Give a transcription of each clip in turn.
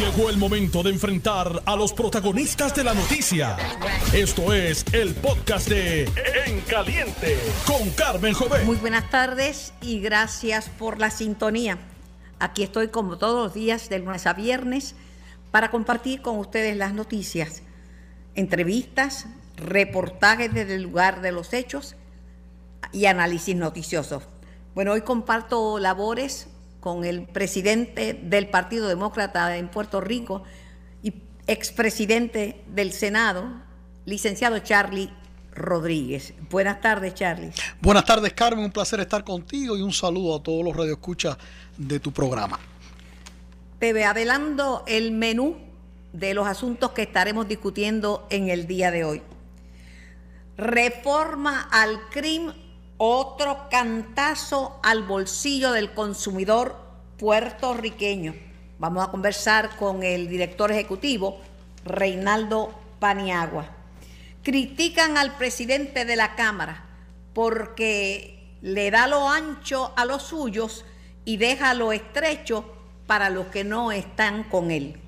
Llegó el momento de enfrentar a los protagonistas de la noticia. Esto es el podcast de En Caliente con Carmen Jovet. Muy buenas tardes y gracias por la sintonía. Aquí estoy como todos los días de lunes a viernes para compartir con ustedes las noticias, entrevistas, reportajes desde el lugar de los hechos y análisis noticiosos. Bueno, hoy comparto labores con el presidente del Partido Demócrata en Puerto Rico y expresidente del Senado, licenciado Charlie Rodríguez. Buenas tardes, Charlie. Buenas tardes, Carmen. Un placer estar contigo y un saludo a todos los radioescuchas de tu programa. Te adelando el menú de los asuntos que estaremos discutiendo en el día de hoy. Reforma al crimen otro cantazo al bolsillo del consumidor puertorriqueño. Vamos a conversar con el director ejecutivo, Reinaldo Paniagua. Critican al presidente de la Cámara porque le da lo ancho a los suyos y deja lo estrecho para los que no están con él.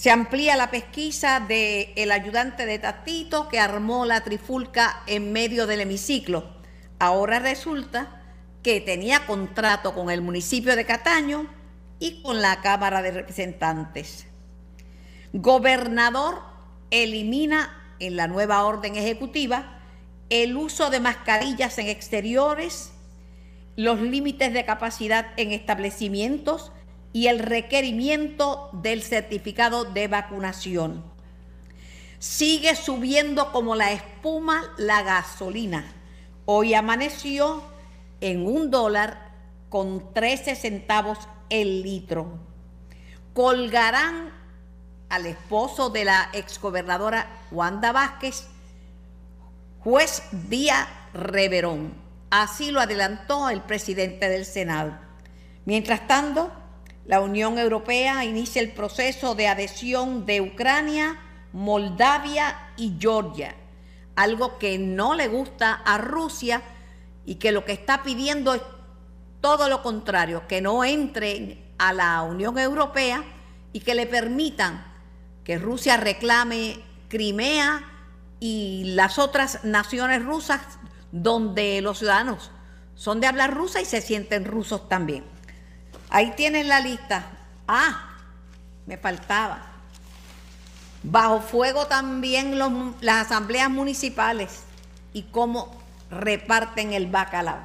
Se amplía la pesquisa del el ayudante de Tatito que armó la trifulca en medio del hemiciclo. Ahora resulta que tenía contrato con el municipio de Cataño y con la Cámara de Representantes. Gobernador elimina en la nueva orden ejecutiva el uso de mascarillas en exteriores, los límites de capacidad en establecimientos, y el requerimiento del certificado de vacunación. Sigue subiendo como la espuma la gasolina. Hoy amaneció en un dólar con 13 centavos el litro. Colgarán al esposo de la exgobernadora Wanda Vázquez, juez Díaz Reverón. Así lo adelantó el presidente del Senado. Mientras tanto, la Unión Europea inicia el proceso de adhesión de Ucrania, Moldavia y Georgia, algo que no le gusta a Rusia y que lo que está pidiendo es todo lo contrario, que no entren a la Unión Europea y que le permitan que Rusia reclame Crimea y las otras naciones rusas donde los ciudadanos son de hablar rusa y se sienten rusos también. Ahí tienen la lista. Ah, me faltaba. Bajo fuego también las asambleas municipales y cómo reparten el bacalao.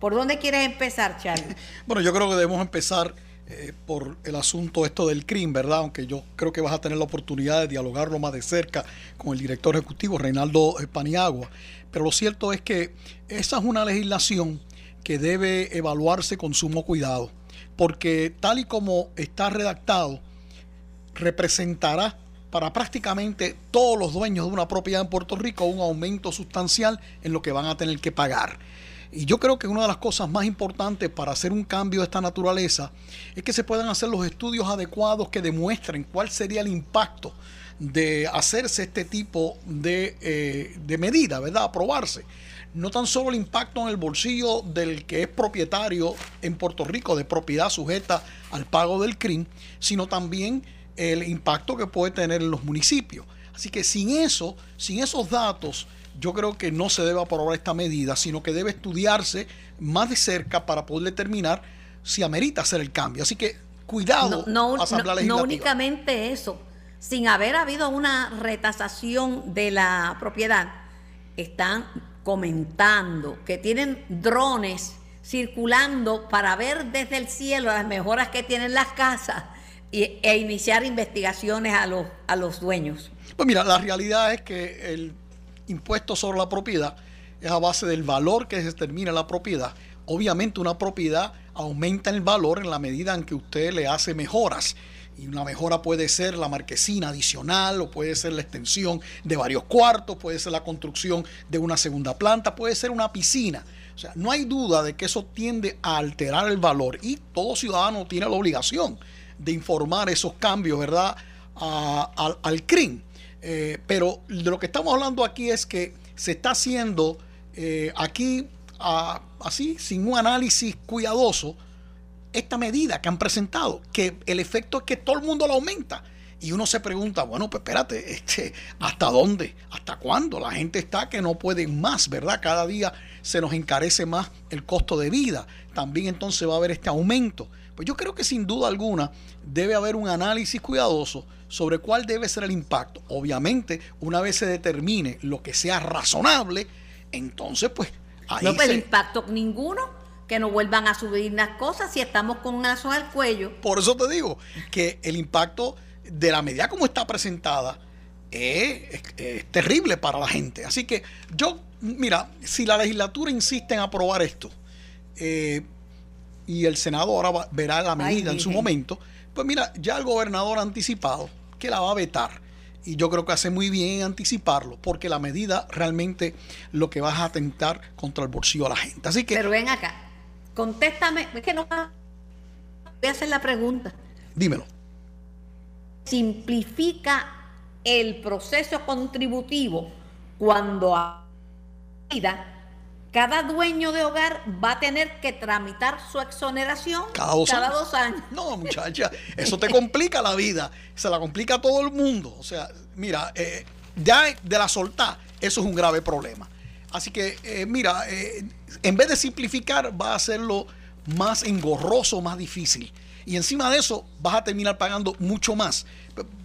¿Por dónde quieres empezar, Charlie? Bueno, yo creo que debemos empezar eh, por el asunto esto del crimen, ¿verdad? Aunque yo creo que vas a tener la oportunidad de dialogarlo más de cerca con el director ejecutivo, Reinaldo Paniagua. Pero lo cierto es que esa es una legislación que debe evaluarse con sumo cuidado porque tal y como está redactado, representará para prácticamente todos los dueños de una propiedad en Puerto Rico un aumento sustancial en lo que van a tener que pagar. Y yo creo que una de las cosas más importantes para hacer un cambio de esta naturaleza es que se puedan hacer los estudios adecuados que demuestren cuál sería el impacto de hacerse este tipo de, eh, medida, ¿verdad? Aprobarse no tan solo el impacto en el bolsillo del que es propietario en Puerto Rico de propiedad sujeta al pago del CRIM, sino también el impacto que puede tener en los municipios. Así que sin eso, sin esos datos, yo creo que no se debe aprobar esta medida, sino que debe estudiarse más de cerca para poder determinar si amerita hacer el cambio. Así que cuidado, no, no, no únicamente eso, sin haber habido una retasación de la propiedad, están comentando que tienen drones circulando para ver desde el cielo las mejoras que tienen las casas e iniciar investigaciones a los, a los dueños. Pues mira, la realidad es que el impuesto sobre la propiedad es a base del valor que se determina la propiedad. Obviamente una propiedad aumenta el valor en la medida en que usted le hace mejoras y una mejora puede ser la marquesina adicional o puede ser la extensión de varios cuartos, puede ser la construcción de una segunda planta, puede ser una piscina. O sea, no hay duda de que eso tiende a alterar el valor y todo ciudadano tiene la obligación de informar esos cambios, ¿verdad? al CRIM. Eh, pero de lo que estamos hablando aquí es que se está haciendo eh, aquí así, sin un análisis cuidadoso, esta medida que han presentado, que el efecto es que todo el mundo la aumenta. Y uno se pregunta, bueno, pues espérate, este, ¿hasta dónde? ¿Hasta cuándo? La gente está que no puede más, ¿verdad? Cada día se nos encarece más el costo de vida. También entonces va a haber este aumento. Pues yo creo que sin duda alguna debe haber un análisis cuidadoso sobre cuál debe ser el impacto. Obviamente, una vez se determine lo que sea razonable, entonces pues ahí No, pero impacto ninguno que no vuelvan a subir las cosas si estamos con un lazo al cuello. Por eso te digo que el impacto de la medida como está presentada es, terrible para la gente. Así que yo, mira, si la legislatura insiste en aprobar esto eh, y el Senado ahora verá la medida en su momento, pues mira, ya el gobernador ha anticipado que la va a vetar. Y yo creo que hace muy bien en anticiparlo, porque la medida realmente lo que va a atentar contra el bolsillo de la gente. Así que. Pero ven acá, contéstame, es que no voy a hacer la pregunta. Dímelo simplifica el proceso contributivo cuando a cada dueño de hogar va a tener que tramitar su exoneración cada dos, años. No, muchacha, eso te complica la vida, se la complica a todo el mundo. O sea, mira, eh, ya de la soltar, eso es un grave problema. Así que, eh, mira, eh, en vez de simplificar, va a hacerlo más engorroso, más difícil y encima de eso vas a terminar pagando mucho más.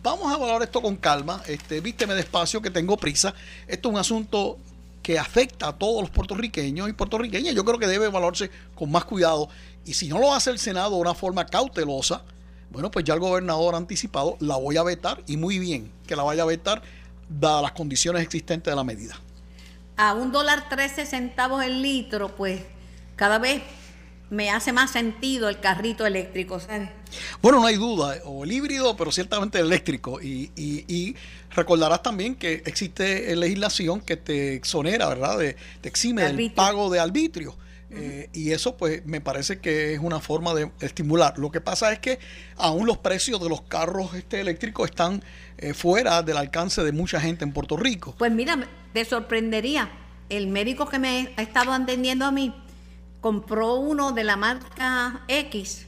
Vamos a valorar esto con calma, este, vísteme despacio que tengo prisa. Esto es un asunto que afecta a todos los puertorriqueños y puertorriqueñas. Yo creo que debe valorarse con más cuidado. Y si no lo hace el Senado de una forma cautelosa, bueno, pues ya el gobernador ha anticipado, la voy a vetar y muy bien que la vaya a vetar dadas las condiciones existentes de la medida. A un dólar 13 centavos el litro, pues cada vez me hace más sentido el carrito eléctrico, ¿sabes? Bueno, no hay duda, o el híbrido, pero ciertamente eléctrico. Y, y, recordarás también que existe legislación que te exonera, ¿verdad? De, te exime del pago de arbitrio. Eh, y eso pues me parece que es una forma de estimular. Lo que pasa es que aún los precios de los carros este, eléctricos están eh, fuera del alcance de mucha gente en Puerto Rico. Pues mira, te sorprendería. El médico que me ha estado atendiendo a mí compró uno de la marca X,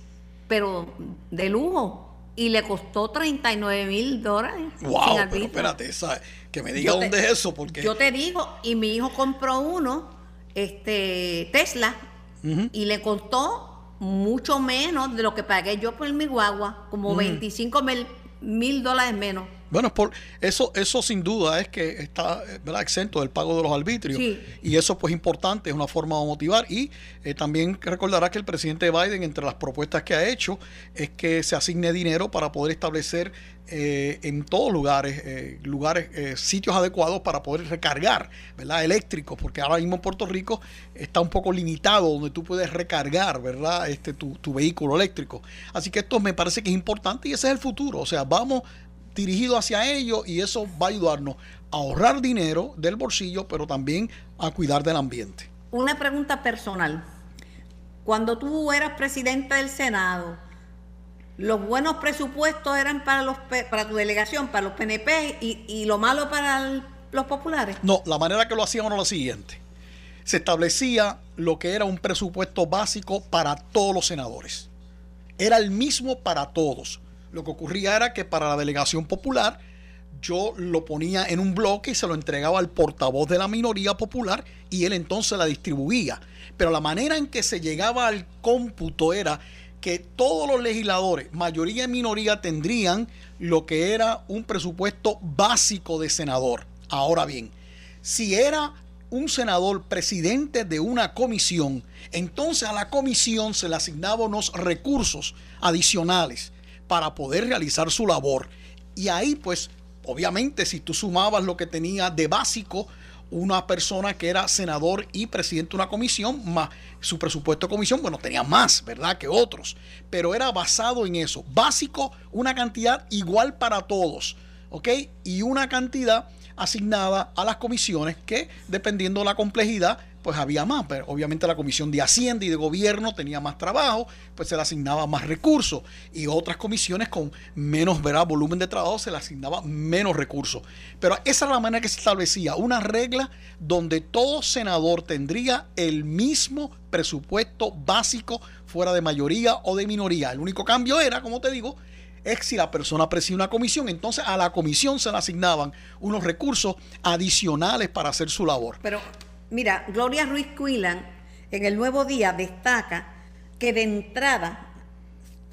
pero de lujo, y le costó 39 mil dólares. ¡Wow! Pero espérate, que me diga dónde es eso, porque... Yo te digo, y mi hijo compró uno, este Tesla, y le costó mucho menos de lo que pagué yo por mi guagua, como 25 mil dólares menos. Bueno, por eso, eso sin duda es que está exento del pago de los arbitrios. Y eso pues importante, es una forma de motivar. Y eh, también recordará que el presidente Biden, entre las propuestas que ha hecho, es que se asigne dinero para poder establecer eh, en todos lugares, eh, lugares, sitios adecuados para poder recargar, ¿verdad? Eléctricos, porque ahora mismo en Puerto Rico está un poco limitado donde tú puedes recargar, ¿verdad? Este, tu, tu vehículo eléctrico. Así que esto me parece que es importante y ese es el futuro. O sea, vamos dirigido hacia ello y eso va a ayudarnos a ahorrar dinero del bolsillo, pero también a cuidar del ambiente. Una pregunta personal. Cuando tú eras presidente del Senado, los buenos presupuestos eran para los para tu delegación, para los PNP y, y lo malo para los populares. No, la manera que lo hacíamos era la siguiente. Se establecía lo que era un presupuesto básico para todos los senadores. Era el mismo para todos. Lo que ocurría era que para la delegación popular yo lo ponía en un bloque y se lo entregaba al portavoz de la minoría popular y él entonces la distribuía. Pero la manera en que se llegaba al cómputo era que todos los legisladores, mayoría y minoría, tendrían lo que era un presupuesto básico de senador. Ahora bien, si era un senador presidente de una comisión, entonces a la comisión se le asignaban unos recursos adicionales para poder realizar su labor. Y ahí pues, obviamente, si tú sumabas lo que tenía de básico una persona que era senador y presidente de una comisión, más su presupuesto de comisión, bueno, tenía más, ¿verdad?, que otros. Pero era basado en eso. Básico, una cantidad igual para todos, ¿ok? Y una cantidad asignada a las comisiones que, dependiendo de la complejidad, pues había más. Pero obviamente la Comisión de Hacienda y de Gobierno tenía más trabajo, pues se le asignaba más recursos. Y otras comisiones con menos volumen de trabajo se le asignaba menos recursos. Pero esa es la manera que se establecía, una regla donde todo senador tendría el mismo presupuesto básico fuera de mayoría o de minoría. El único cambio era, como te digo, es si la persona preside una comisión, entonces a la comisión se le asignaban unos recursos adicionales para hacer su labor. Pero mira, Gloria Ruiz Quillan en el Nuevo Día destaca que de entrada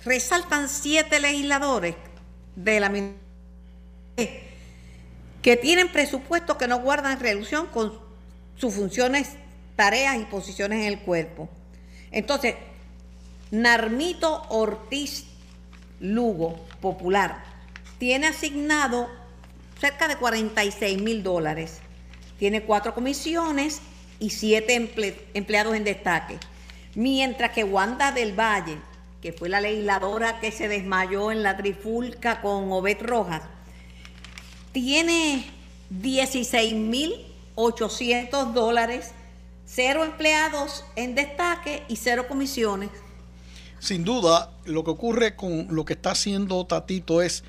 resaltan siete legisladores de la que tienen presupuestos que no guardan relación con sus funciones, tareas y posiciones en el cuerpo. Entonces, Narmito Ortiz Lugo Popular tiene asignado cerca de 46 mil dólares. Tiene cuatro comisiones y siete empleados en destaque. Mientras que Wanda del Valle, que fue la legisladora que se desmayó en la trifulca con Obed Rojas, tiene 16 mil 800 dólares, cero empleados en destaque y cero comisiones sin duda, lo que ocurre con lo que está haciendo Tatito es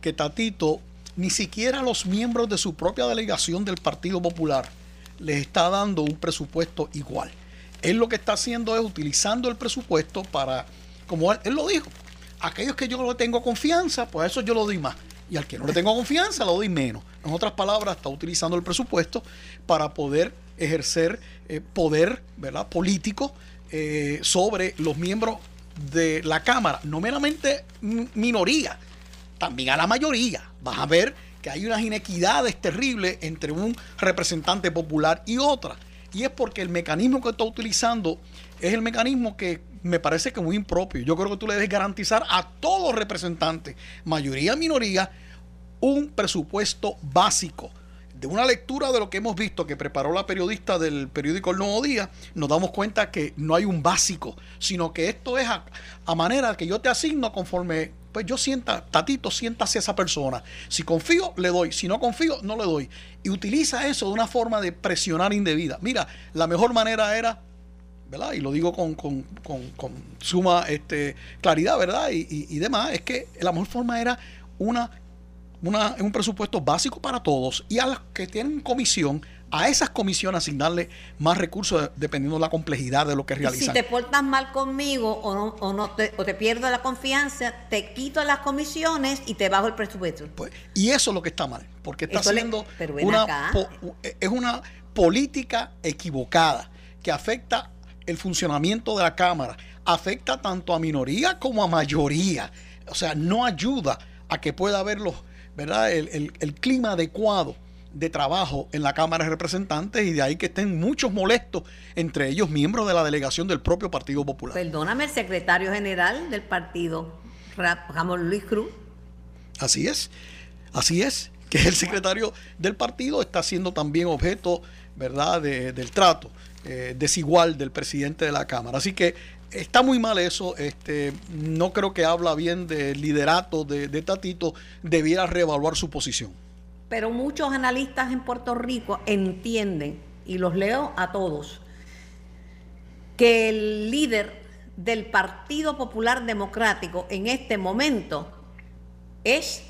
que Tatito ni siquiera a los miembros de su propia delegación del Partido Popular les está dando un presupuesto igual. Él lo que está haciendo es utilizando el presupuesto para, como él, lo dijo, aquellos que yo no tengo confianza, pues a eso yo lo doy más. Y al que no le tengo confianza, lo doy menos. En otras palabras, está utilizando el presupuesto para poder ejercer eh, poder ¿verdad? político eh, sobre los miembros de la Cámara, no meramente minoría, también a la mayoría. Vas a ver que hay unas inequidades terribles entre un representante popular y otra. Y es porque el mecanismo que está utilizando es el mecanismo que me parece que es muy impropio. Yo creo que tú le debes garantizar a todos representantes, mayoría, minoría, un presupuesto básico de una lectura de lo que hemos visto que preparó la periodista del periódico El Nuevo Día, nos damos cuenta que no hay un básico, sino que esto es a, manera que yo te asigno conforme, pues yo sienta, Tatito, siéntase esa persona. Si confío, le doy. Si no confío, no le doy. Y utiliza eso de una forma de presionar indebida. Mira, la mejor manera era ¿verdad? Y lo digo con, suma este, claridad, ¿verdad? Y, y, demás, es que la mejor forma era una un presupuesto básico para todos y a los que tienen comisión, a esas comisiones asignarle más recursos dependiendo de la complejidad de lo que realizan. si te portas mal conmigo o no, o no te, o te pierdo la confianza, te quito las comisiones y te bajo el presupuesto. Pues, y eso es lo que está mal, porque está haciendo una, es una política equivocada que afecta el funcionamiento de la Cámara, afecta tanto a minoría como a mayoría. O sea, no ayuda a que pueda haber los ¿verdad? El, clima adecuado de trabajo en la Cámara de Representantes y de ahí que estén muchos molestos, entre ellos miembros de la delegación del propio Partido Popular. Perdóname, el secretario general del partido, Ramón Luis Cruz. Así es, así es, que el secretario del partido está siendo también objeto, ¿verdad?, del trato eh, desigual del presidente de la Cámara. Así que está muy mal eso. Este, no creo que habla bien del liderato de, Tatito. Debiera reevaluar su posición. Pero muchos analistas en Puerto Rico entienden, y los leo a todos, que el líder del Partido Popular Democrático en este momento es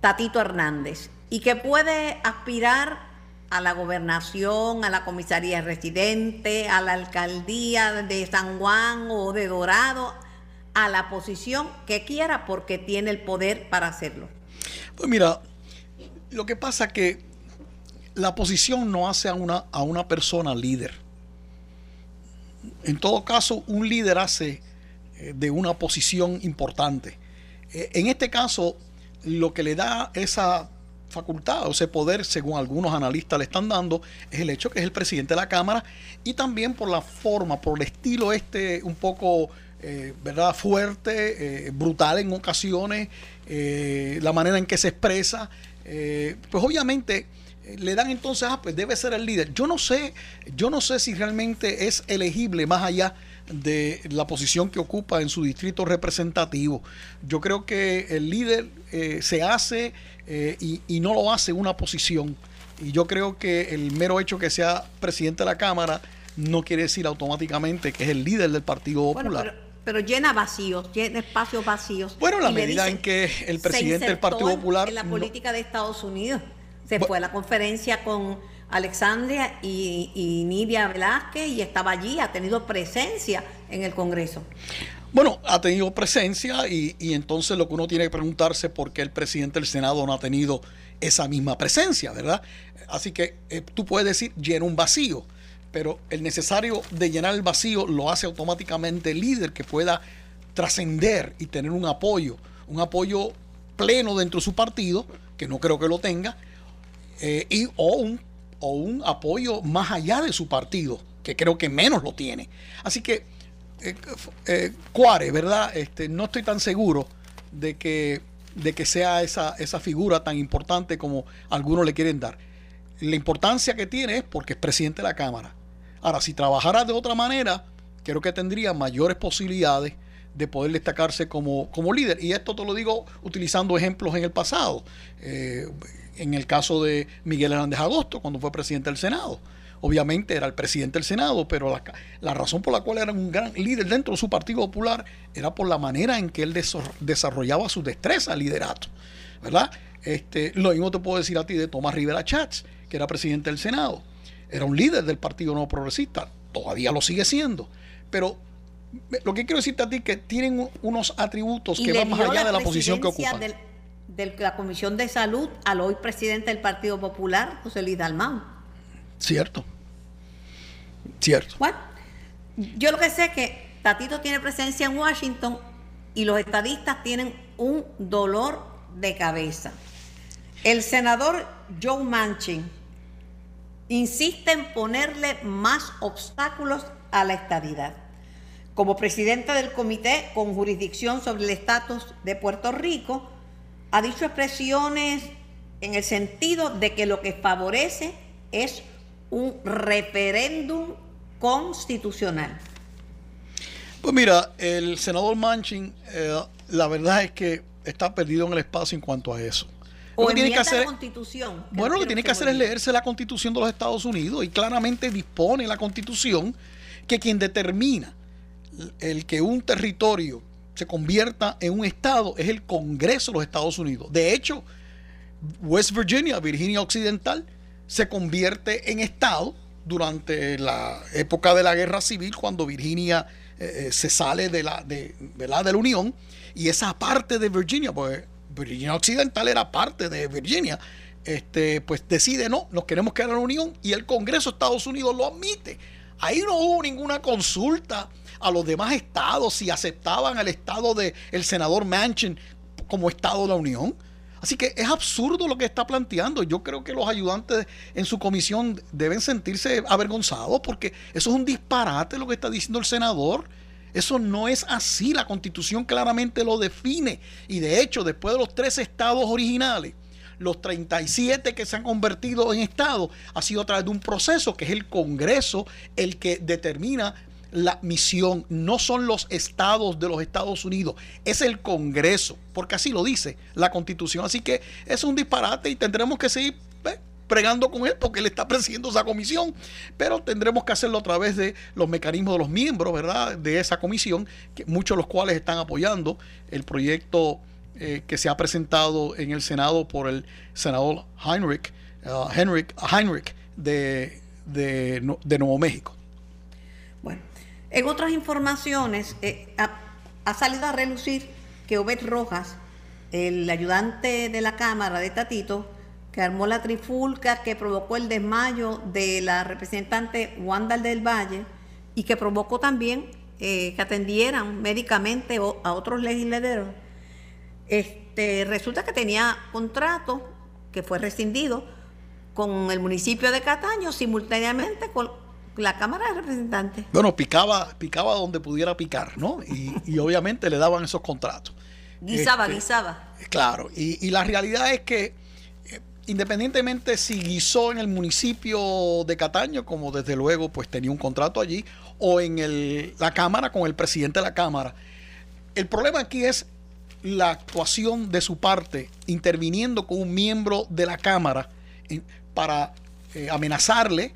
Tatito Hernández y que puede aspirar a la gobernación, a la comisaría residente, a la alcaldía de San Juan o de Dorado, a la posición que quiera porque tiene el poder para hacerlo. Pues mira, lo que pasa es que la posición no hace a una, a una persona líder. En todo caso, un líder hace eh, de una posición importante. Eh, en este caso, lo que le da esa facultad o ese poder, según algunos analistas le están dando, es el hecho que es el presidente de la Cámara y también por la forma, por el estilo este un poco, eh, ¿verdad? Fuerte, brutal en ocasiones, la manera en que se expresa, pues obviamente le dan entonces, ah, pues debe ser el líder. Yo no sé, yo no sé si realmente es elegible más allá de la posición que ocupa en su distrito representativo. Yo creo que el líder se hace eh, y, no lo hace una posición Y yo creo que el mero hecho que sea presidente de la Cámara no quiere decir automáticamente que es el líder del Partido Popular. pero, llena vacíos, llena espacios vacíos. Bueno, la medida en que el presidente del Partido Popular... En la política de Estados Unidos. Se fue a la conferencia con Alexandria y, Nidia Velázquez y estaba allí, ha tenido presencia en el Congreso. Bueno, ha tenido presencia y, entonces lo que uno tiene que preguntarse por qué el presidente del Senado no ha tenido esa misma presencia, ¿verdad? Así que eh, tú puedes decir, llena un vacío, pero el necesario de llenar el vacío lo hace automáticamente el líder que pueda trascender y tener un apoyo, un apoyo pleno dentro de su partido, que no creo que lo tenga, eh, y, o un o un apoyo más allá de su partido, que creo que menos lo tiene. Así que, eh, eh, Cuare, ¿verdad? Este, no estoy tan seguro de que, de que sea esa, esa figura tan importante como algunos le quieren dar. La importancia que tiene es porque es presidente de la Cámara. Ahora, si trabajara de otra manera, creo que tendría mayores posibilidades de poder destacarse como, como líder. Y esto te lo digo utilizando ejemplos en el pasado. Eh, en el caso de Miguel Hernández Agosto, cuando fue presidente del Senado. Obviamente era el presidente del Senado, pero la, razón por la cual era un gran líder dentro de su Partido Popular era por la manera en que él desarrollaba su destreza liderato. ¿Verdad? Este, lo mismo te puedo decir a ti de Tomás Rivera Chats, que era presidente del Senado. Era un líder del Partido No Progresista, todavía lo sigue siendo. Pero lo que quiero decirte a ti es que tienen unos atributos que van más allá de la posición que ocupan de la Comisión de Salud al hoy presidente del Partido Popular, José Luis Dalmau. Cierto. Cierto. Bueno, yo lo que sé es que Tatito tiene presencia en Washington y los estadistas tienen un dolor de cabeza. El senador Joe Manchin insiste en ponerle más obstáculos a la estadidad. Como presidente del comité con jurisdicción sobre el estatus de Puerto Rico, ha dicho expresiones en el sentido de que lo que favorece es un referéndum constitucional. Pues mira, el senador Manchin, eh, la verdad es que está perdido en el espacio en cuanto a eso. O lo que tiene que hacer, la constitución. Bueno, lo que tiene que hacer es leerse la constitución de los Estados Unidos y claramente dispone la constitución que quien determina el que un territorio se convierta en un estado es el Congreso de los Estados Unidos. De hecho, West Virginia, Virginia Occidental, se convierte en estado durante la época de la guerra civil, cuando Virginia eh, eh, se sale de la, de, de la Unión, y esa parte de Virginia, pues Virginia Occidental era parte de Virginia, este, pues decide no, nos queremos quedar en la Unión y el Congreso de Estados Unidos lo admite. Ahí no hubo ninguna consulta a los demás estados si aceptaban al estado del el senador Manchin como estado de la Unión. Así que es absurdo lo que está planteando. Yo creo que los ayudantes en su comisión deben sentirse avergonzados porque eso es un disparate lo que está diciendo el senador. Eso no es así. La constitución claramente lo define. Y de hecho, después de los tres estados originales, los 37 que se han convertido en estado ha sido a través de un proceso que es el Congreso el que determina la misión, no son los estados de los Estados Unidos, es el Congreso, porque así lo dice la Constitución. Así que es un disparate y tendremos que seguir pregando con él porque él está presidiendo esa comisión, pero tendremos que hacerlo a través de los mecanismos de los miembros, ¿verdad? De esa comisión, muchos de los cuales están apoyando el proyecto eh, que se ha presentado en el Senado por el senador Heinrich, uh, Heinrich, de, de Nuevo México. Bueno, en otras informaciones, eh, ha, salido a relucir que Obed Rojas, el ayudante de la Cámara de Tatito, que armó la trifulca que provocó el desmayo de la representante Wanda del Valle y que provocó también eh, que atendieran médicamente a otros legisladores, este, resulta que tenía contrato que fue rescindido con el municipio de Cataño simultáneamente con la Cámara de Representantes. Bueno, picaba, picaba donde pudiera picar, ¿no? Y, obviamente le daban esos contratos. Guisaba, este, guisaba. Claro, y, la realidad es que independientemente si guisó en el municipio de Cataño, como desde luego pues tenía un contrato allí, o en el, la Cámara con el presidente de la Cámara, el problema aquí es la actuación de su parte interviniendo con un miembro de la Cámara para eh, amenazarle,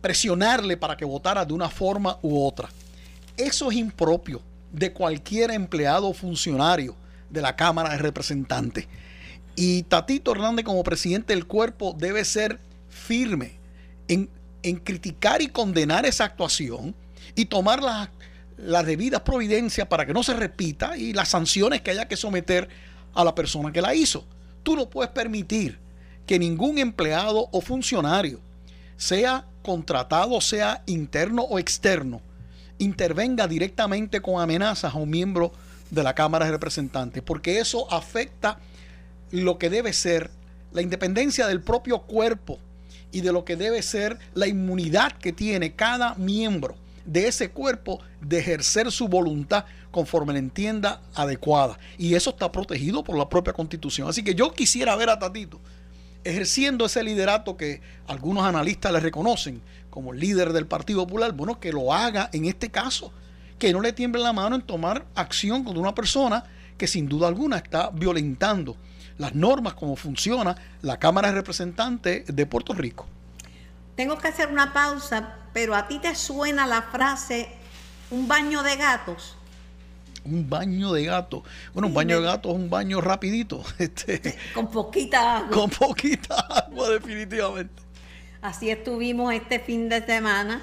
presionarle para que votara de una forma u otra. Eso es impropio de cualquier empleado o funcionario de la Cámara de Representantes. Y Tatito Hernández como presidente del cuerpo debe ser firme en, criticar y condenar esa actuación y tomar las, las debidas providencias para que no se repita y las sanciones que haya que someter a la persona que la hizo. Tú no puedes permitir que ningún empleado o funcionario, sea contratado, sea interno o externo, intervenga directamente con amenazas a un miembro de la Cámara de Representantes, porque eso afecta lo que debe ser la independencia del propio cuerpo y de lo que debe ser la inmunidad que tiene cada miembro de ese cuerpo de ejercer su voluntad conforme la entienda adecuada. Y eso está protegido por la propia constitución. Así que yo quisiera ver a Tatito ejerciendo ese liderato que algunos analistas le reconocen como líder del Partido Popular, bueno, que lo haga en este caso, que no le tiemble la mano en tomar acción contra una persona que sin duda alguna está violentando las normas, como funciona la Cámara de Representantes de Puerto Rico. Tengo que hacer una pausa, pero a ti te suena la frase un baño de gatos. Un baño de gato. Bueno, un baño de gato es un baño rapidito. Este, con poquita agua. Con poquita agua, definitivamente. Así estuvimos este fin de semana.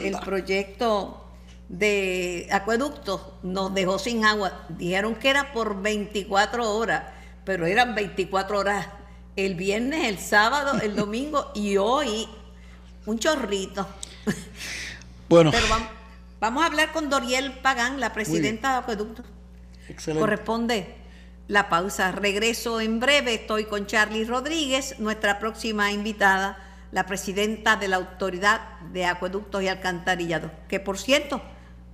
El proyecto de acueducto nos dejó sin agua. Dijeron que era por 24 horas pero eran 24 horas el viernes, el sábado, el domingo y hoy un chorrito. Bueno. Pero vamos, a hablar con Doriel Pagán, la presidenta de Acueducto. Excelente. Corresponde la pausa. Regreso en breve. Estoy con Charlie Rodríguez, nuestra próxima invitada, la presidenta de la Autoridad de Acueductos y Alcantarillados, que por cierto,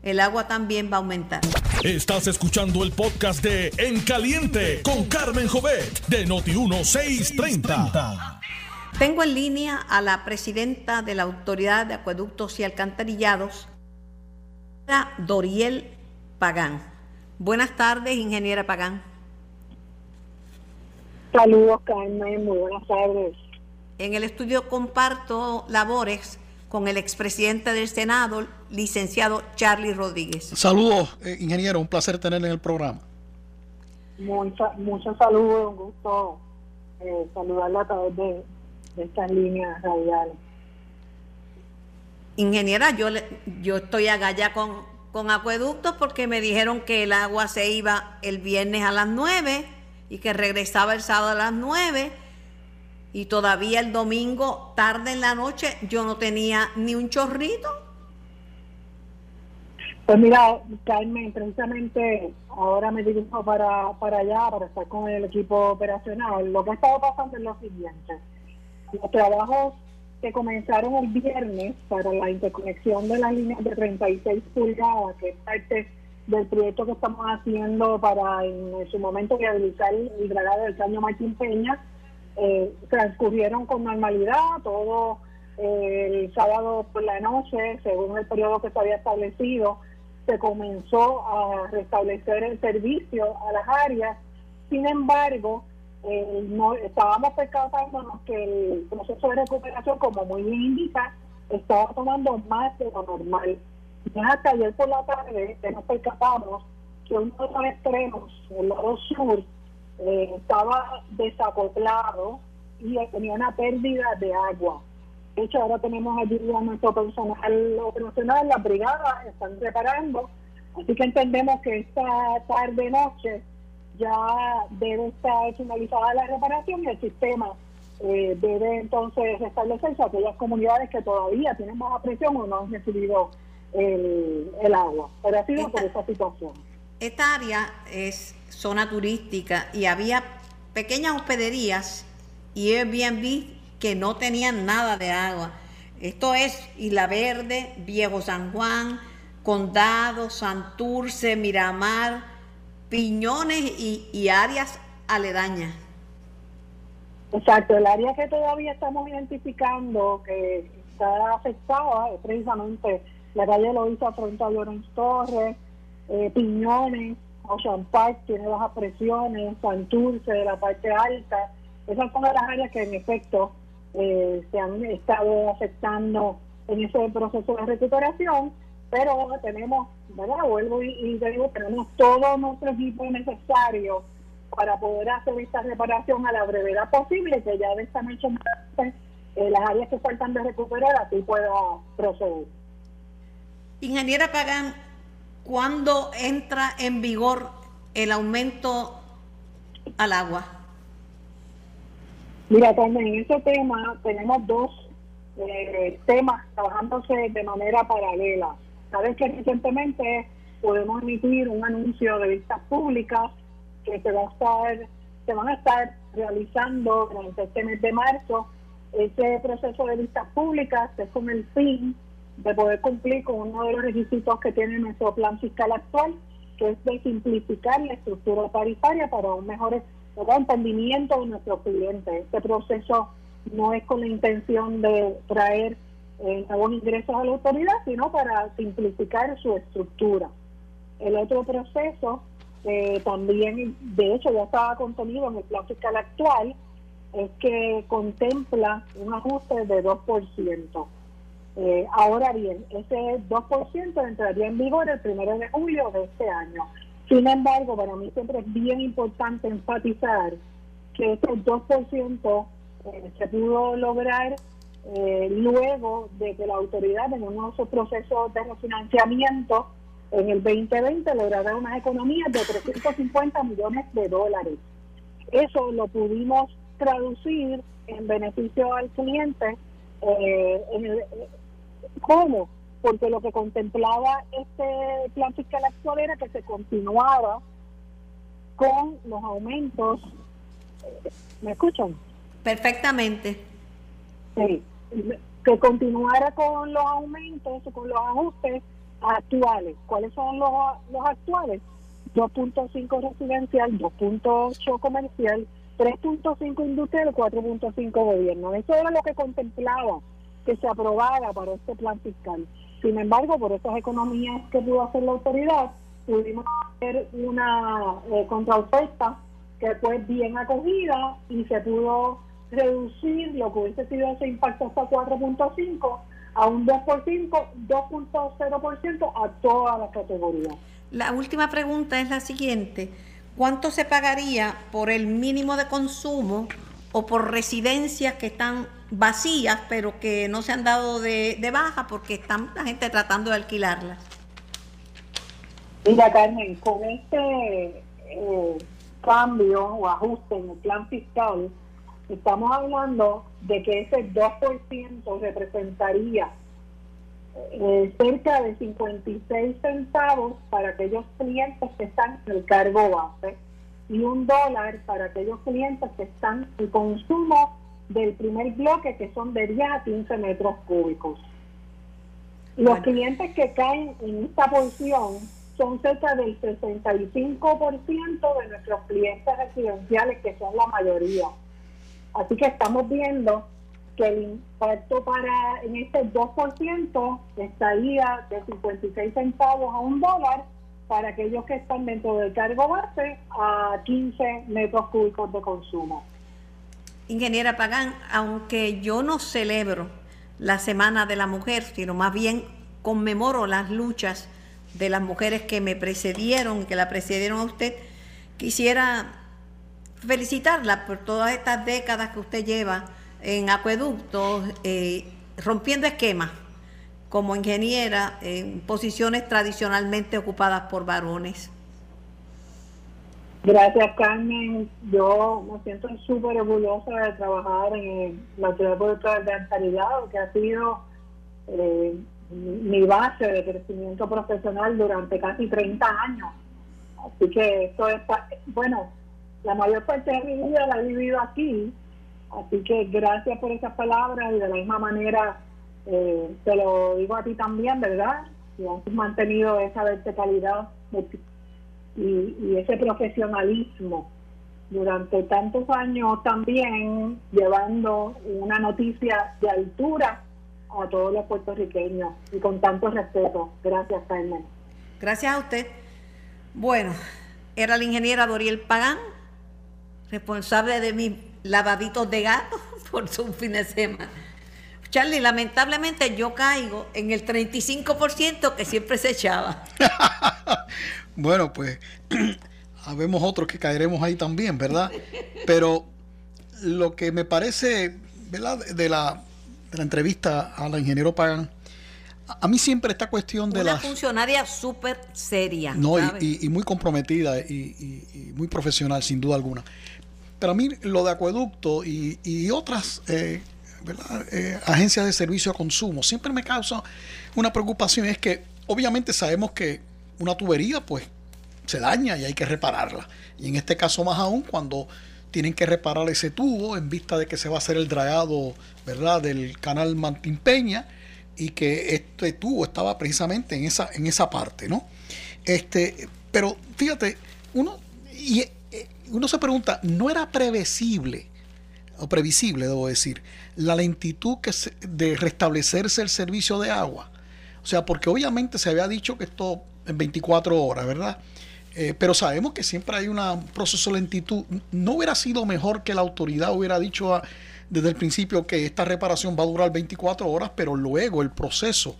el agua también va a aumentar. Estás escuchando el podcast de En Caliente con Carmen Jovet de Noti1630. Tengo en línea a la presidenta de la Autoridad de Acueductos y Alcantarillados, Doriel Pagán. Buenas tardes, ingeniera Pagán. Saludos, Carmen. Muy buenas tardes. En el estudio comparto labores con el expresidente del Senado, licenciado Charlie Rodríguez. Saludos, eh, ingeniero, un placer tenerle en el programa. muchos saludos, un gusto eh, saludarla a través de, estas líneas radiales. Ingeniera, yo, yo estoy acá con, con acueductos porque me dijeron que el agua se iba el viernes a las 9 y que regresaba el sábado a las 9 y todavía el domingo, tarde en la noche, yo no tenía ni un chorrito. Pues mira, Carmen, precisamente ahora me dirijo para, para allá, para estar con el equipo operacional. Lo que ha estado pasando es lo siguiente. Los trabajos que comenzaron el viernes para la interconexión de las líneas de 36 pulgadas, que es parte del proyecto que estamos haciendo para en su momento viabilizar el dragado del caño Martín Peña, eh, transcurrieron con normalidad, todo eh, el sábado por la noche, según el periodo que se había establecido, se comenzó a restablecer el servicio a las áreas. Sin embargo, eh, no estábamos percatándonos que el proceso de recuperación, como muy bien indica, estaba tomando más de lo normal. Ya hasta ayer por la tarde nos percatamos que uno de los extremos, el lado sur, eh, estaba desacoplado y tenía una pérdida de agua. De hecho, ahora tenemos allí a nuestro personal operacional, la brigada, están preparando. Así que entendemos que esta tarde-noche ya debe estar finalizada la reparación y el sistema eh, debe entonces restablecerse a aquellas comunidades que todavía tienen baja presión o no han recibido el, el agua. Pero ha sido por esa situación. Esta área es zona turística y había pequeñas hospederías y Airbnb que no tenían nada de agua. Esto es Isla Verde, Viejo San Juan, Condado, Santurce, Miramar, Piñones y, áreas aledañas. Exacto, el área que todavía estamos identificando que está afectada es precisamente la calle Loíza frente a Lorenz Torres, eh, Piñones, Ocean Park tiene bajas presiones, Santurce de la parte alta. Esas son las áreas que en efecto eh, se han estado afectando en ese proceso de recuperación, pero tenemos, ¿verdad? Vuelvo y, y digo, tenemos todo nuestro equipo necesario para poder hacer esta reparación a la brevedad posible, que ya esta noche eh, las áreas que faltan de recuperar así pueda proceder. Ingeniera Pagán, ¿cuándo entra en vigor el aumento al agua? Mira, también en ese tema tenemos dos eh, temas trabajándose de manera paralela. Sabes que recientemente podemos emitir un anuncio de vistas públicas que se va a estar, se van a estar realizando durante este mes de marzo. Ese proceso de vistas públicas es con el fin de poder cumplir con uno de los requisitos que tiene nuestro plan fiscal actual, que es de simplificar la estructura tarifaria para un mejor entendimiento de nuestros clientes. Este proceso no es con la intención de traer eh, nuevos ingresos a la autoridad, sino para simplificar su estructura. El otro proceso, eh, también, de hecho, ya estaba contenido en el plan fiscal actual, es que contempla un ajuste de 2%. Eh, ahora bien, ese 2% entraría en vigor el primero de julio de este año. Sin embargo, para mí siempre es bien importante enfatizar que ese 2% eh, se pudo lograr eh, luego de que la autoridad en uno de sus procesos de refinanciamiento en el 2020 lograra unas economías de 350 millones de dólares. Eso lo pudimos traducir en beneficio al cliente eh, el, ¿Cómo? Porque lo que contemplaba este plan fiscal actual era que se continuaba con los aumentos. ¿Me escuchan? Perfectamente. Sí, que continuara con los aumentos, con los ajustes actuales. ¿Cuáles son los, los actuales? 2.5 residencial, 2.8 comercial, 3.5 industrial, 4.5 gobierno. Eso era lo que contemplaba que se aprobara para este plan fiscal. Sin embargo, por esas economías que pudo hacer la autoridad, pudimos hacer una eh, que fue bien acogida y se pudo reducir lo que hubiese sido ese impacto hasta 4.5 a un 2%, 2.0% a todas las categorías. La última pregunta es la siguiente. ¿Cuánto se pagaría por el mínimo de consumo o por residencias que están vacías, pero que no se han dado de, baja porque están la gente tratando de alquilarlas. Mira, Carmen, con este eh, cambio o ajuste en el plan fiscal, estamos hablando de que ese 2% representaría eh, cerca de 56 centavos para aquellos clientes que están en el cargo base y un dólar para aquellos clientes que están en consumo del primer bloque, que son de 10 a 15 metros cúbicos. Los clientes que caen en esta porción son cerca del 65% de nuestros clientes residenciales, que son la mayoría. Así que estamos viendo que el impacto para en este 2% estaría de 56 centavos a un dólar para aquellos que están dentro del cargo base a 15 metros cúbicos de consumo. Ingeniera Pagán, aunque yo no celebro la Semana de la Mujer, sino más bien conmemoro las luchas de las mujeres que me precedieron, que la precedieron a usted, quisiera felicitarla por todas estas décadas que usted lleva en acueductos, eh, rompiendo esquemas como ingeniera en posiciones tradicionalmente ocupadas por varones. Gracias, Carmen. Yo me siento súper orgullosa de trabajar en la ciudad de Antaridad, que ha sido eh, mi base de crecimiento profesional durante casi 30 años. Así que esto es, bueno, la mayor parte de mi vida la he vivido aquí. Así que gracias por esas palabras y de la misma manera eh, te lo digo a ti también, ¿verdad? Y has mantenido esa verticalidad y, ese profesionalismo durante tantos años también llevando una noticia de altura a todos los puertorriqueños y con tanto respeto. Gracias, Carmen. Gracias a usted. Bueno, era la ingeniera Doriel Pagán, responsable de mis lavaditos de gato, por su fin de semana. Charlie, lamentablemente yo caigo en el 35% que siempre se echaba. bueno, pues habemos otros que caeremos ahí también, ¿verdad? Pero lo que me parece, ¿verdad? De la, de la entrevista a la ingeniero Pagan, a mí siempre esta cuestión de la... Una funcionaria súper seria. No, y, muy comprometida y, muy profesional, sin duda alguna. Pero a mí lo de acueducto y, otras eh, eh, agencias de servicio a consumo siempre me causa una preocupación. Es que obviamente sabemos que una tubería pues se daña y hay que repararla. Y en este caso más aún cuando tienen que reparar ese tubo en vista de que se va a hacer el dragado ¿verdad? del canal Mantimpeña y que este tubo estaba precisamente en esa, en esa parte, ¿no? Este, pero fíjate, uno, y, eh, uno se pregunta, ¿no era previsible, o previsible, debo decir, la lentitud que de restablecerse el servicio de agua? O sea, porque obviamente se había dicho que esto en 24 horas, ¿verdad? Eh, pero sabemos que siempre hay un proceso de lentitud. ¿No hubiera sido mejor que la autoridad hubiera dicho desde el principio que esta reparación va a durar 24 horas, pero luego el proceso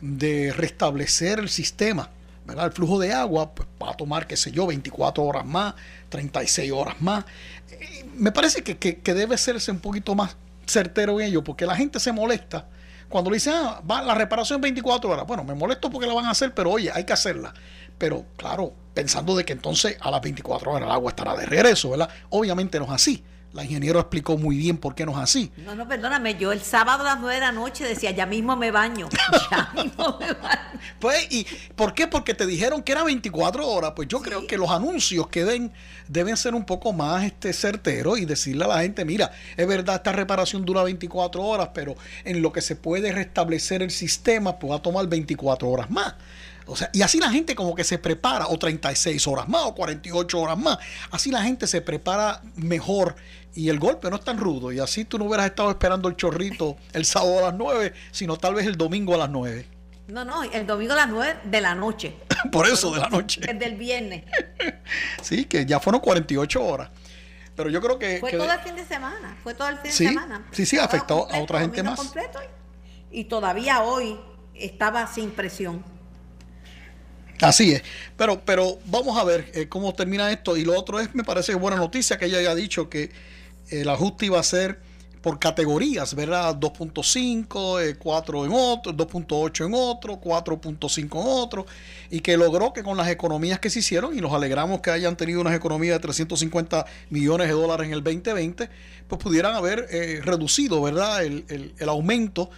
de restablecer el sistema, el flujo de agua, pues, va a tomar, qué sé yo, 24 horas más, 36 horas más. Eh, me parece que, que, debe serse un poquito más certero en ello, porque la gente se molesta cuando le dicen, ah, va, la reparación 24 horas. Bueno, me molesto porque la van a hacer, pero oye, hay que hacerla. Pero claro, pensando de que entonces a las 24 horas el agua estará de regreso, ¿verdad? Obviamente no es así. La ingeniero explicó muy bien por qué no es así. No, no, perdóname, yo el sábado a las 9 de la noche decía, ya mismo me baño, ya mismo me baño. Pues, ¿y por qué? Porque te dijeron que era 24 horas. Pues yo creo que los anuncios que den deben ser un poco más este, certeros y decirle a la gente, mira, es verdad, esta reparación dura 24 horas, pero en lo que se puede restablecer el sistema, pues va a tomar 24 horas más. O sea, y así la gente como que se prepara, o 36 horas más, o 48 horas más. Así la gente se prepara mejor y el golpe no es tan rudo. Y así tú no hubieras estado esperando el chorrito el sábado a las 9, sino tal vez el domingo a las 9. No, no, el domingo a las 9 de la noche. Por eso, de la noche. Es del viernes. sí, que ya fueron 48 horas. Pero yo creo que. Fue todo el fin de semana. Fue todo el fin de semana. Sí, sí, afectó a otra gente más. y todavía hoy estaba sin presión. Así es, pero, pero vamos a ver eh, cómo termina esto. Y lo otro es, me parece buena noticia que ella haya dicho que el ajuste iba a ser por categorías, ¿verdad? 2.5, 4 eh, en otro, 2.8 en otro, 4.5 en otro, y que logró que con las economías que se hicieron, y nos alegramos que hayan tenido unas economías de 350 millones de dólares en el 2020, pues pudieran haber eh, reducido, ¿verdad? El, el aumento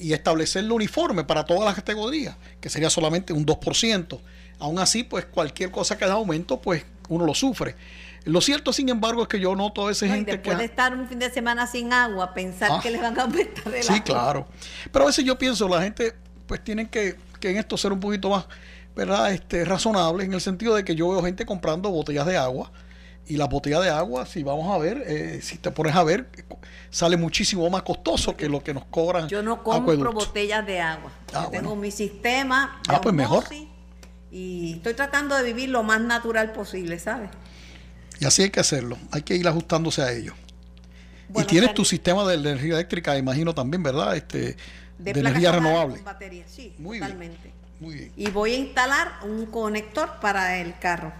y establecerlo uniforme para todas las categorías, que sería solamente un 2%. Aún así, pues cualquier cosa que da aumento, pues uno lo sufre. Lo cierto, sin embargo, es que yo noto a esa gente que... Puede estar un fin de semana sin agua, pensar ah. que les van a aumentar el Sí, claro. Pero a veces yo pienso, la gente pues tiene que, que en esto ser un poquito más, ¿verdad? Este, razonable, en el sentido de que yo veo gente comprando botellas de agua, y la botella de agua, si vamos a ver, eh, si te pones a ver, sale muchísimo más costoso que lo que nos cobran. Yo no compro botellas de agua. Ah, tengo mi sistema. ah, pues mejor. Y estoy tratando de vivir lo más natural posible, ¿sabes? Y así hay que hacerlo. Hay que ir ajustándose a ello. y tienes tu sistema de energía eléctrica, imagino también, ¿verdad? Este, de, energía renovable. sí, Muy totalmente. Muy bien. Y voy a instalar un conector para el carro.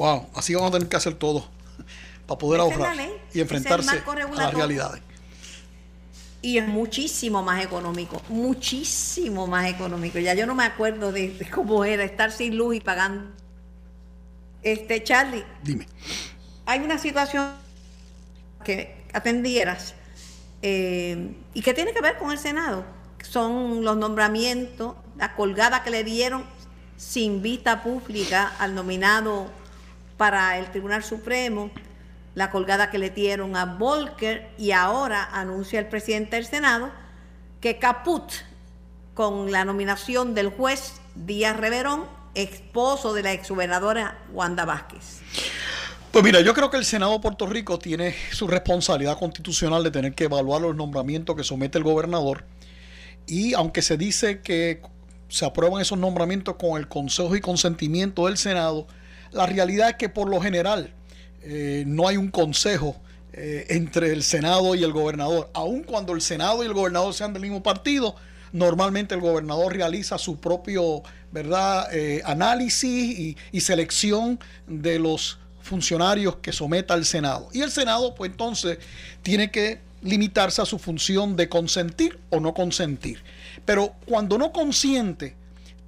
Wow, así vamos a tener que hacer todo para poder ahorrar y enfrentarse a las realidades. Y es muchísimo más económico, muchísimo más económico. Ya yo no me acuerdo de, cómo era estar sin luz y pagando. Este, Charlie. Dime. Hay una situación que atendieras eh, y que tiene que ver con el Senado. Son los nombramientos, la colgada que le dieron sin vista pública al nominado para el Tribunal Supremo, la colgada que le dieron a Volker y ahora anuncia el presidente del Senado que caput con la nominación del juez Díaz Reverón, esposo de la exgobernadora Wanda Vázquez. Pues mira, yo creo que el Senado de Puerto Rico tiene su responsabilidad constitucional de tener que evaluar los nombramientos que somete el gobernador. Y aunque se dice que se aprueban esos nombramientos con el consejo y consentimiento del Senado, la realidad es que por lo general eh, no hay un consejo eh, entre el Senado y el gobernador. Aun cuando el Senado y el gobernador sean del mismo partido, normalmente el gobernador realiza su propio ¿verdad? Eh, análisis y, selección de los funcionarios que someta al Senado. Y el Senado, pues entonces, tiene que limitarse a su función de consentir o no consentir. Pero cuando no consiente,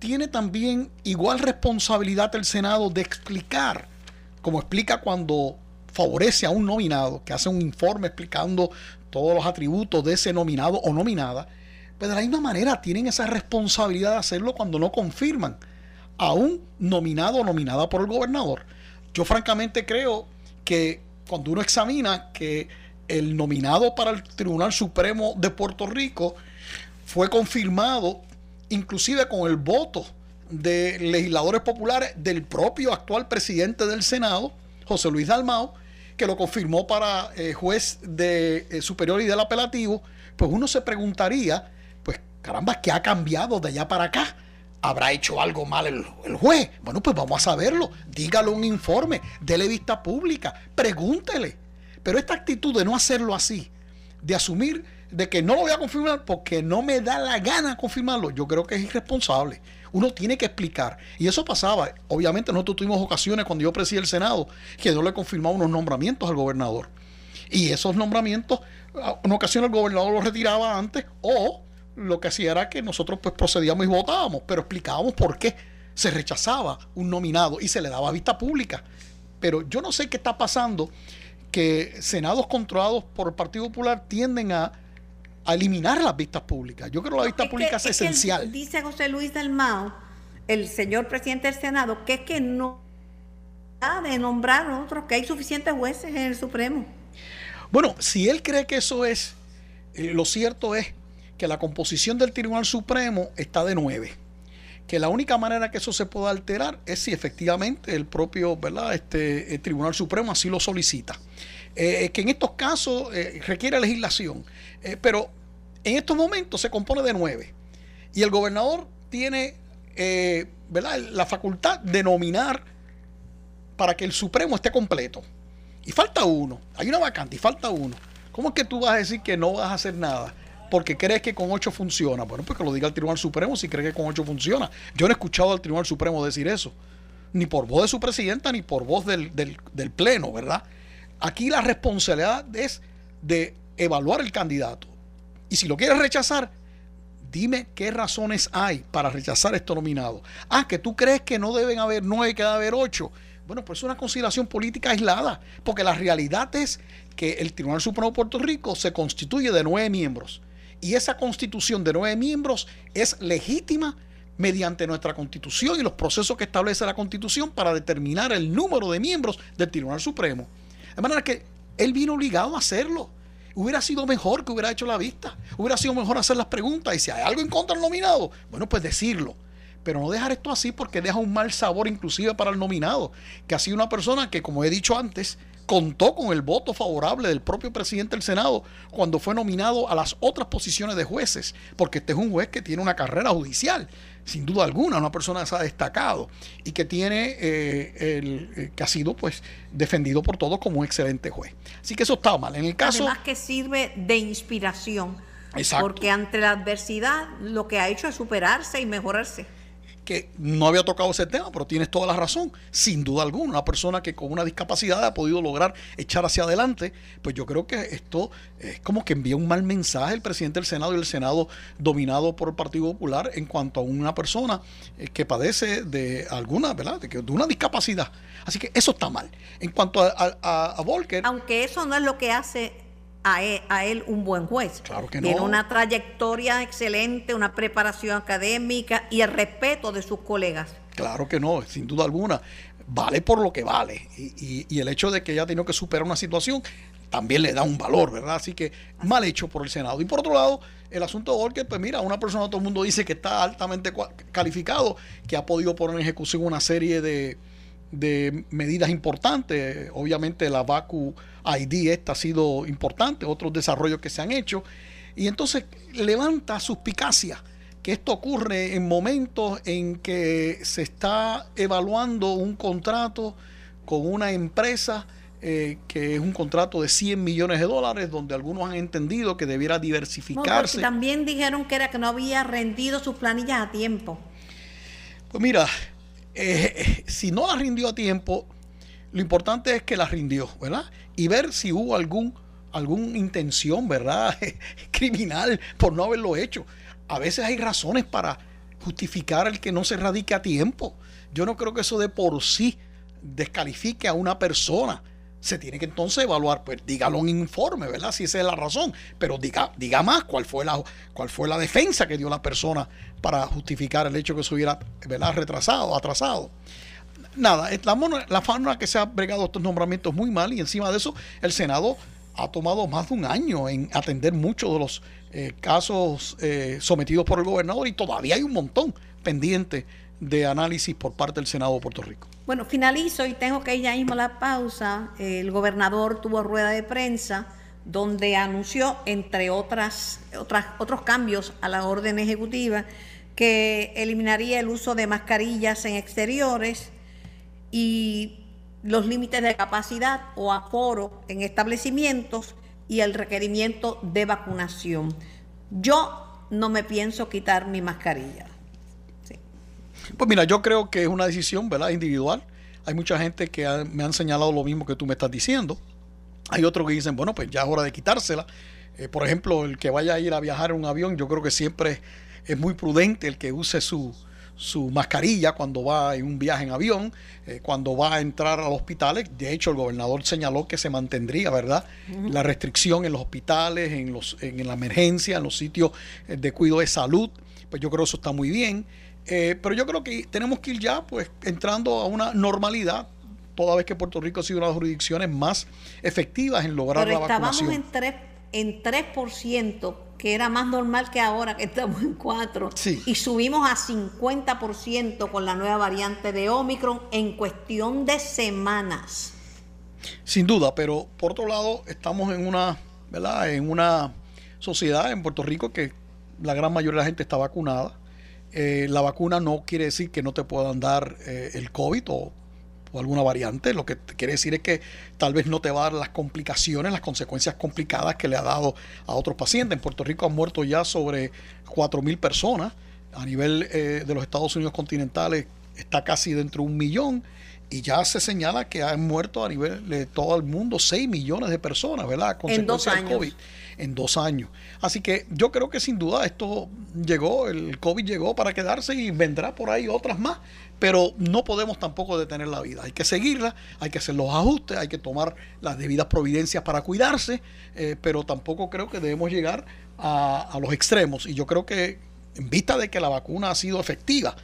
tiene también igual responsabilidad el Senado de explicar, como explica cuando favorece a un nominado, que hace un informe explicando todos los atributos de ese nominado o nominada, pues de la misma manera tienen esa responsabilidad de hacerlo cuando no confirman a un nominado o nominada por el gobernador. Yo francamente creo que cuando uno examina que el nominado para el Tribunal Supremo de Puerto Rico fue confirmado inclusive con el voto de legisladores populares del propio actual presidente del Senado, José Luis Dalmao, que lo confirmó para eh, juez de eh, superior y del apelativo, pues uno se preguntaría, pues caramba, ¿qué ha cambiado de allá para acá? ¿Habrá hecho algo mal el, el juez? Bueno, pues vamos a saberlo. Dígalo un informe, dele vista pública, pregúntele. Pero esta actitud de no hacerlo así, de asumir de que no lo voy a confirmar porque no me da la gana confirmarlo, yo creo que es irresponsable. Uno tiene que explicar. Y eso pasaba. Obviamente nosotros tuvimos ocasiones cuando yo presidí el Senado que yo le confirmaba unos nombramientos al gobernador. Y esos nombramientos, en ocasiones el gobernador los retiraba antes o lo que hacía era que nosotros pues procedíamos y votábamos, pero explicábamos por qué se rechazaba un nominado y se le daba vista pública. Pero yo no sé qué está pasando, que senados controlados por el Partido Popular tienden a a eliminar las vistas públicas. Yo creo que la vista pública es, esencial. dice José Luis Dalmao, el señor presidente del Senado, que es que no ha de nombrar otros, que hay suficientes jueces en el Supremo. Bueno, si él cree que eso es, eh, lo cierto es que la composición del Tribunal Supremo está de nueve. Que la única manera que eso se pueda alterar es si efectivamente el propio ¿verdad? Este, Tribunal Supremo así lo solicita. Eh, que en estos casos eh, requiere legislación. Eh, pero en estos momentos se compone de nueve. Y el gobernador tiene ¿verdad? la facultad de nominar para que el Supremo esté completo. Y falta uno. Hay una vacante y falta uno. ¿Cómo es que tú vas a decir que no vas a hacer nada? Porque crees que con ocho funciona. Bueno, pues que lo diga el Tribunal Supremo si cree que con ocho funciona. Yo no he escuchado al Tribunal Supremo decir eso. Ni por voz de su presidenta, ni por voz del, del Pleno, ¿verdad? Aquí la responsabilidad es de evaluar el candidato. Y si lo quieres rechazar, dime qué razones hay para rechazar esto nominado. Ah, que tú crees que no deben haber nueve, que debe haber ocho. Bueno, pues es una consideración política aislada, porque la realidad es que el Tribunal Supremo de Puerto Rico se constituye de nueve miembros. Y esa constitución de nueve miembros es legítima mediante nuestra constitución y los procesos que establece la constitución para determinar el número de miembros del Tribunal Supremo. De manera que él vino obligado a hacerlo. Hubiera sido mejor que hubiera hecho la vista. Hubiera sido mejor hacer las preguntas. Y si hay algo en contra del nominado, bueno, pues decirlo. Pero no dejar esto así porque deja un mal sabor inclusive para el nominado, que ha sido una persona que, como he dicho antes, contó con el voto favorable del propio presidente del Senado cuando fue nominado a las otras posiciones de jueces, porque este es un juez que tiene una carrera judicial sin duda alguna, una persona que se ha destacado y que tiene eh, el, eh, que ha sido pues defendido por todos como un excelente juez. Así que eso está mal. En el caso. Además que sirve de inspiración. Porque ante la adversidad lo que ha hecho es superarse y mejorarse que no había tocado ese tema, pero tienes toda la razón, sin duda alguna, una persona que con una discapacidad ha podido lograr echar hacia adelante, pues yo creo que esto es como que envía un mal mensaje el presidente del Senado y el Senado dominado por el Partido Popular en cuanto a una persona eh, que padece de alguna, ¿verdad? De, de una discapacidad. Así que eso está mal. En cuanto a, a Volker... Aunque eso no es lo que hace e, a él, un buen juez. Claro que no. Tiene una trayectoria excelente, una preparación académica y el respeto de sus colegas. Claro que no, sin duda alguna. Vale por lo que vale. Y, el hecho de que ella ha tenido que superar una situación también le da un valor, ¿verdad? Así que mal hecho por el Senado. Y por otro lado, el asunto de Orker, pues mira, una persona, todo el mundo dice que está altamente calificado, que ha podido poner en ejecución una serie de, de medidas importantes. Obviamente la VACU ID esta ha sido importante, otros desarrollos que se han hecho. Y entonces levanta suspicacia que esto ocurre en momentos en que se está evaluando un contrato con una empresa eh, que es un contrato de 100 millones de dólares, donde algunos han entendido que debiera diversificarse. también dijeron que era que no había rendido sus planillas a tiempo. Pues mira, eh, si no las rindió a tiempo, lo importante es que las rindió, ¿verdad? Y ver si hubo algún alguna intención, ¿verdad? criminal por no haberlo hecho. A veces hay razones para justificar el que no se radique a tiempo. Yo no creo que eso de por sí descalifique a una persona se tiene que entonces evaluar, pues dígalo en informe, ¿verdad? Si esa es la razón, pero diga, diga más cuál fue, la, cuál fue la defensa que dio la persona para justificar el hecho que se hubiera, ¿verdad? Retrasado, atrasado. Nada, la, la forma que se ha bregado estos nombramientos muy mal y encima de eso el Senado ha tomado más de un año en atender muchos de los eh, casos eh, sometidos por el gobernador y todavía hay un montón pendiente de análisis por parte del Senado de Puerto Rico. Bueno, finalizo y tengo que ir ya mismo a la pausa. El gobernador tuvo rueda de prensa donde anunció, entre otras, otras, otros cambios a la orden ejecutiva, que eliminaría el uso de mascarillas en exteriores y los límites de capacidad o aforo en establecimientos y el requerimiento de vacunación. Yo no me pienso quitar mi mascarilla. Pues mira, yo creo que es una decisión, ¿verdad? Individual. Hay mucha gente que me han señalado lo mismo que tú me estás diciendo. Hay otros que dicen, bueno, pues ya es hora de quitársela. Eh, por ejemplo, el que vaya a ir a viajar en un avión, yo creo que siempre es muy prudente el que use su, su mascarilla cuando va en un viaje en avión, eh, cuando va a entrar a los hospitales. De hecho, el gobernador señaló que se mantendría, ¿verdad? La restricción en los hospitales, en, los, en la emergencia, en los sitios eh, de cuidado de salud. Pues yo creo que eso está muy bien. Eh, pero yo creo que tenemos que ir ya pues entrando a una normalidad toda vez que Puerto Rico ha sido una de las jurisdicciones más efectivas en lograr la vacunación. Pero estábamos en 3, en 3%, que era más normal que ahora, que estamos en 4, y subimos a 50% con la nueva variante de Omicron en cuestión de semanas. Sin duda, pero por otro lado, estamos en una, ¿verdad? En una sociedad en Puerto Rico que la gran mayoría de la gente está vacunada eh, la vacuna no quiere decir que no te puedan dar eh, el COVID o, alguna variante. Lo que quiere decir es que tal vez no te va a dar las complicaciones, las consecuencias complicadas que le ha dado a otros pacientes. En Puerto Rico han muerto ya sobre 4.000 personas. A nivel eh, de los Estados Unidos continentales está casi dentro de un millón y ya se señala que han muerto a nivel de todo el mundo 6 millones de personas, ¿verdad? en dos años. COVID en dos años. Así que yo creo que sin duda esto llegó, el COVID llegó para quedarse y vendrá por ahí otras más, pero no podemos tampoco detener la vida. Hay que seguirla, hay que hacer los ajustes, hay que tomar las debidas providencias para cuidarse, eh, pero tampoco creo que debemos llegar a, a los extremos. Y yo creo que en vista de que la vacuna ha sido efectiva,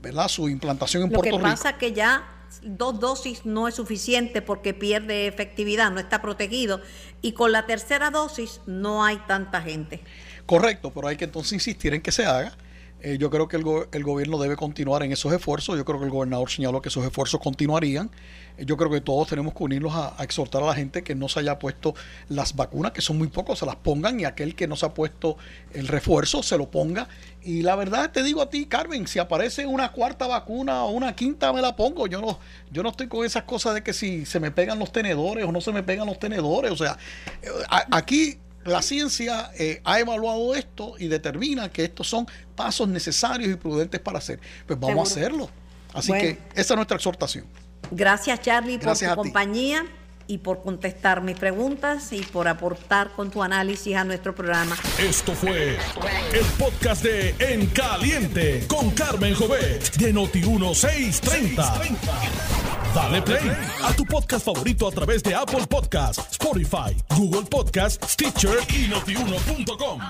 ¿verdad? Su implantación en Puerto Rico. Lo que pasa que ya dos dosis no es suficiente porque pierde efectividad, no está protegido. Y con la tercera dosis no hay tanta gente. Correcto, pero hay que entonces insistir en que se haga. Eh, yo creo que el, el, gobierno debe continuar en esos esfuerzos. Yo creo que el gobernador señaló que esos esfuerzos continuarían. Eh, yo creo que todos tenemos que unirnos a, exhortar a la gente que no se haya puesto las vacunas, que son muy pocos, se las pongan y aquel que no se ha puesto el refuerzo se lo ponga. Y la verdad te digo a ti, Carmen, si aparece una cuarta vacuna o una quinta me la pongo. Yo no, yo no estoy con esas cosas de que si se me pegan los tenedores o no se me pegan los tenedores. O sea, eh, aquí la ciencia eh, ha evaluado esto y determina que estos son pasos necesarios y prudentes para hacer. Pues vamos a hacerlo. Así que esa es nuestra exhortación. Gracias Charlie por tu compañía y por contestar mis preguntas y por aportar con tu análisis a nuestro programa. Esto fue el podcast de En Caliente con Carmen Jovet de Noti1630. Dale play a tu podcast favorito a través de Apple Podcasts, Spotify, Google Podcasts, Stitcher y notiuno.com.